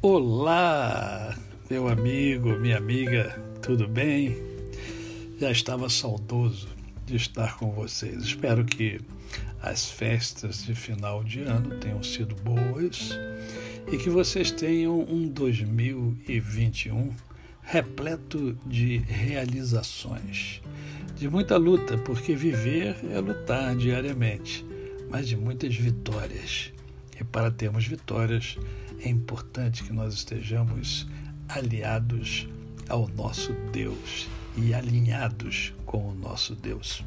Olá, meu amigo, minha amiga, tudo bem? Já estava saudoso de estar com vocês. Espero que as festas de final de ano tenham sido boas e que vocês tenham um 2021 repleto de realizações, de muita luta, porque viver é lutar diariamente, mas de muitas vitórias. E para termos vitórias, é importante que nós estejamos aliados ao nosso Deus e alinhados com o nosso Deus.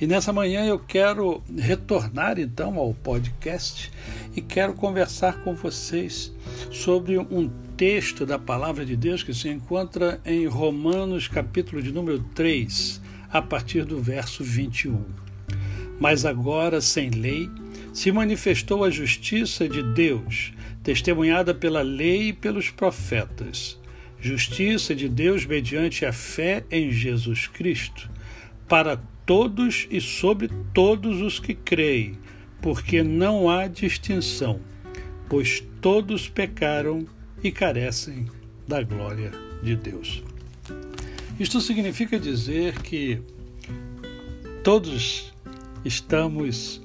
E nessa manhã eu quero retornar então ao podcast e quero conversar com vocês sobre um texto da palavra de Deus que se encontra em Romanos, capítulo de número 3, a partir do verso 21. Mas agora, sem lei, se manifestou a justiça de Deus, testemunhada pela lei e pelos profetas. Justiça de Deus mediante a fé em Jesus Cristo, para todos e sobre todos os que creem, porque não há distinção, pois todos pecaram e carecem da glória de Deus. Isto significa dizer que todos estamos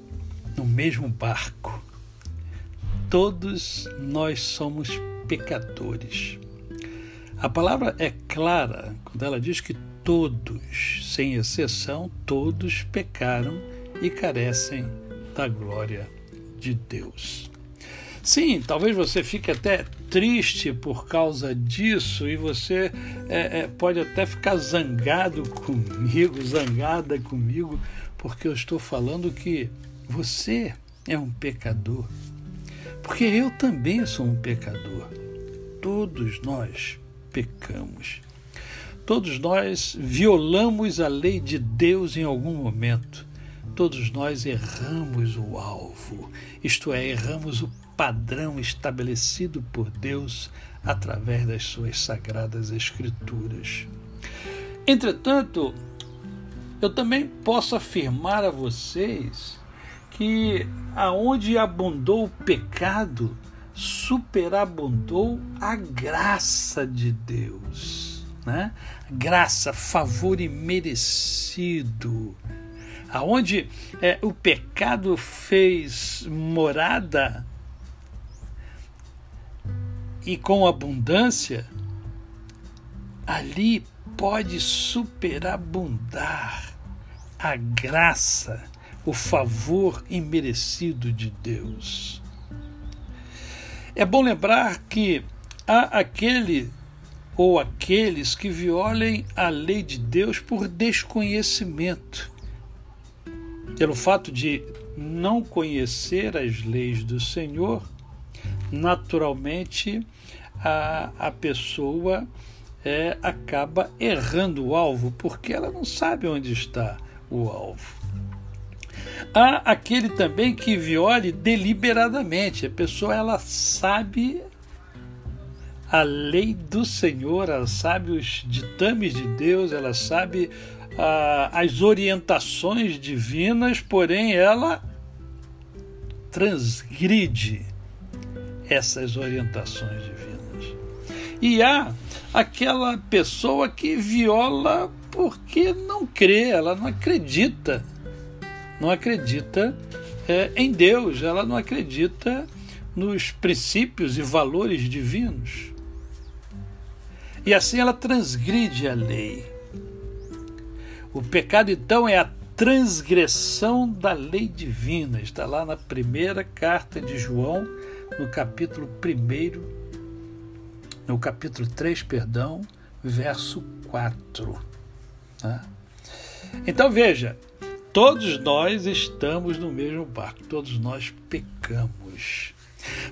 no mesmo barco. Todos nós somos pecadores. A palavra é clara quando ela diz que todos, sem exceção, todos pecaram e carecem da glória de Deus. Sim, talvez você fique até triste por causa disso e você é, é, pode até ficar zangado comigo, zangada comigo, porque eu estou falando que você é um pecador. Porque eu também sou um pecador. Todos nós pecamos. Todos nós violamos a lei de Deus em algum momento. Todos nós erramos o alvo, isto é, erramos o padrão estabelecido por Deus através das suas sagradas Escrituras. Entretanto, eu também posso afirmar a vocês que aonde abundou o pecado, superabundou a graça de Deus, né? Graça, favor imerecido. Aonde é, o pecado fez morada e com abundância, ali pode superabundar a graça o favor imerecido de Deus. É bom lembrar que há aquele ou aqueles que violem a lei de Deus por desconhecimento, pelo fato de não conhecer as leis do Senhor, naturalmente a, a pessoa é, acaba errando o alvo, porque ela não sabe onde está o alvo. Há aquele também que viole deliberadamente. A pessoa ela sabe a lei do Senhor, ela sabe os ditames de Deus, ela sabe ah, as orientações divinas, porém ela transgride essas orientações divinas. E há aquela pessoa que viola porque não crê, ela não acredita não acredita é, em Deus, ela não acredita nos princípios e valores divinos. E assim ela transgride a lei. O pecado, então, é a transgressão da lei divina. Está lá na primeira carta de João, no capítulo 1, no capítulo 3, perdão, verso 4. Tá? Então veja, Todos nós estamos no mesmo barco, todos nós pecamos.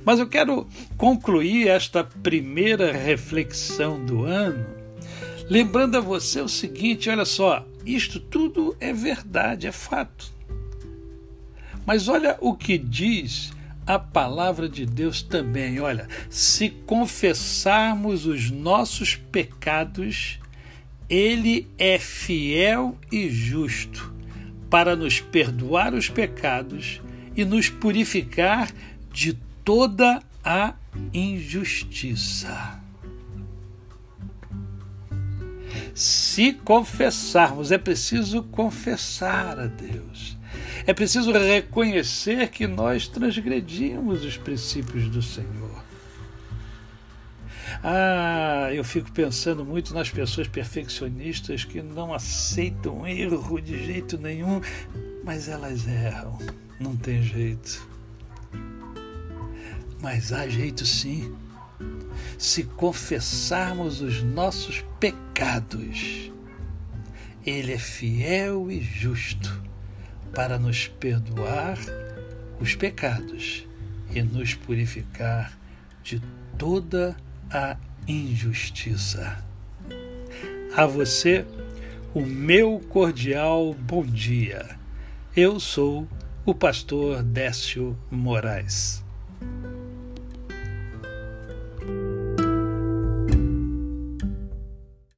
Mas eu quero concluir esta primeira reflexão do ano lembrando a você o seguinte: olha só, isto tudo é verdade, é fato. Mas olha o que diz a palavra de Deus também. Olha, se confessarmos os nossos pecados, Ele é fiel e justo para nos perdoar os pecados e nos purificar de toda a injustiça. Se confessarmos, é preciso confessar a Deus. É preciso reconhecer que nós transgredimos os princípios do Senhor. Ah, eu fico pensando muito nas pessoas perfeccionistas que não aceitam erro de jeito nenhum, mas elas erram, não tem jeito. Mas há jeito sim. Se confessarmos os nossos pecados, Ele é fiel e justo para nos perdoar os pecados e nos purificar de toda a injustiça. A você, o meu cordial bom dia. Eu sou o pastor Décio Moraes.